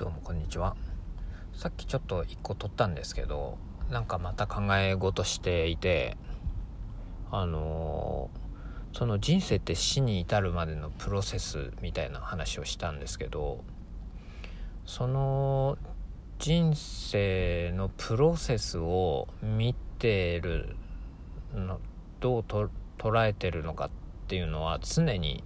どうもこんにちは。さっきちょっと1個撮ったんですけどなんかまた考え事していてあのー、その人生って死に至るまでのプロセスみたいな話をしたんですけどその人生のプロセスを見てるのどうと捉えてるのかっていうのは常に、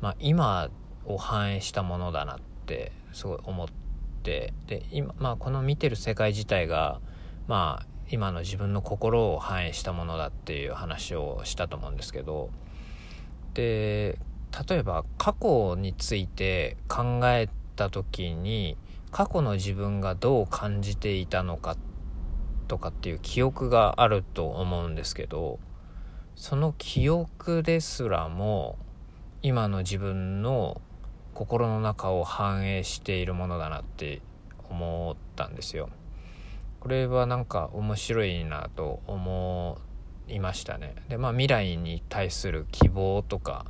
まあ、今を反映したものだなってすごい思っててで今、まあ、この見てる世界自体がまあ今の自分の心を反映したものだっていう話をしたと思うんですけどで例えば過去について考えた時に過去の自分がどう感じていたのかとかっていう記憶があると思うんですけどその記憶ですらも今の自分の心の中を反映しているものだなって思ったんですよ。これはなんか面白いなと思いましたね。でまあ未来に対する希望とか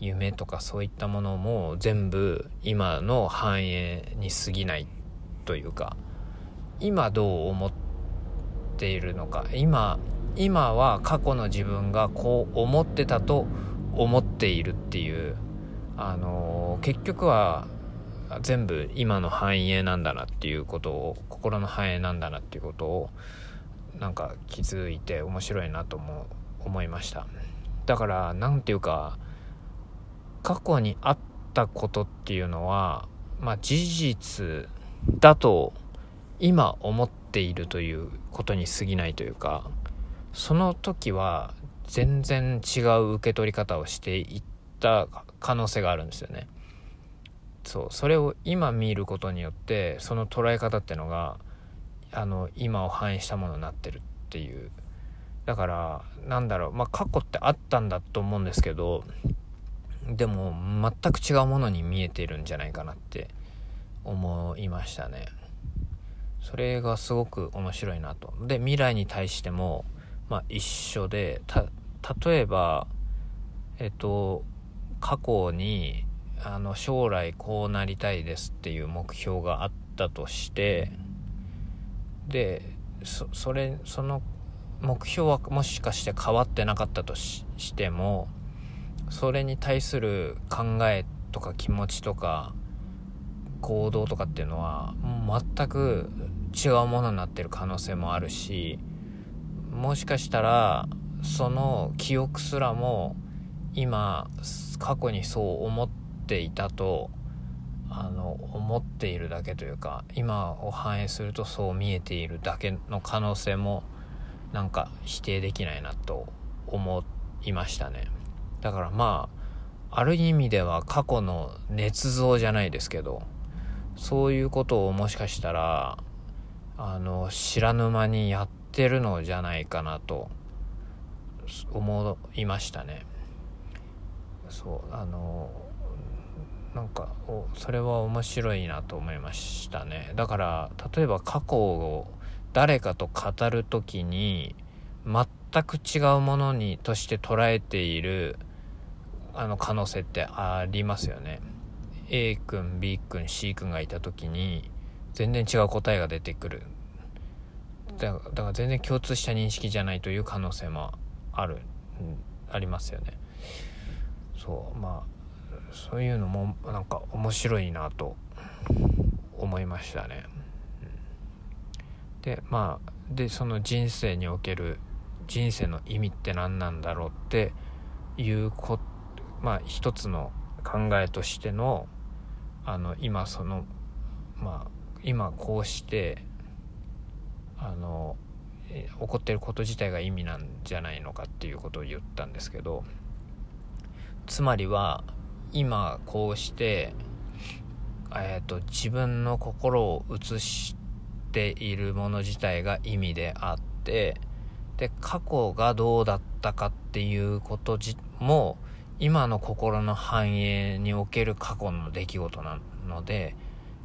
夢とかそういったものも全部今の反映に過ぎないというか今どう思っているのか今今は過去の自分がこう思ってたと思っているっていうあの結局は全部今の繁栄なんだなっていうことを心の繁栄なんだなっていうことをなんか気づいて面白いなとも思いました。だから何て言うか過去にあったことっていうのはまあ事実だと今思っているということに過ぎないというかその時は全然違う受け取り方をしていてった可能性があるんですよね。そうそれを今見ることによってその捉え方ってのがあの今を反映したものになってるっていう。だからなんだろうまあ過去ってあったんだと思うんですけどでも全く違うものに見えてるんじゃないかなって思いましたね。それがすごく面白いなと。で未来に対してもまあ一緒で例えばえっと過去にあの将来こうなりたいですっていう目標があったとしてでそれその目標はもしかして変わってなかったとしてもそれに対する考えとか気持ちとか行動とかっていうのは全く違うものになってる可能性もあるしもしかしたらその記憶すらも今過去にそう思っていたとあの思っているだけというか今を反映するとそう見えているだけの可能性もなんか否定できないなと思いましたねだからまあある意味では過去の捏造じゃないですけどそういうことをもしかしたらあの知らぬ間にやってるのじゃないかなと思いましたね。そうあのなんかそれは面白いなと思いましたね。だから例えば過去を誰かと語る時に全く違うものにとして捉えているあの可能性ってありますよね。A 君 B 君 C 君がいた時に全然違う答えが出てくる。だから全然共通した認識じゃないという可能性もある、ありますよね。そうまあそういうのもなんか面白いなと思いましたね。でまあでその人生における人生の意味って何なんだろうっていうこまあ一つの考えとしてのあの今そのまあ今こうしてあの起こってること自体が意味なんじゃないのかっていうことを言ったんですけどつまりは今こうして、えーと、自分の心を映しているもの自体が意味であってで過去がどうだったかっていうことも今の心の繁栄における過去の出来事なので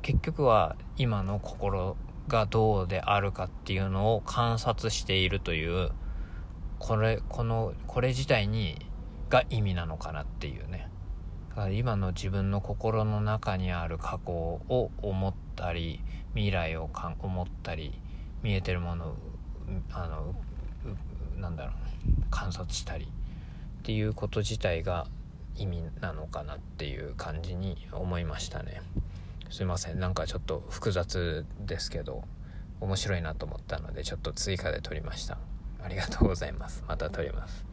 結局は今の心がどうであるかっていうのを観察しているというこれこのこれ自体にが意味なのかなっていうね。だから今の自分の心の中にある過去を思ったり未来をかん思ったり見えてるものをあのなんだろう観察したりっていうこと自体が意味なのかなっていう感じに思いましたね。すいません。なんかちょっと複雑ですけど面白いなと思ったのでちょっと追加で撮りました。ありがとうございます。また撮ります。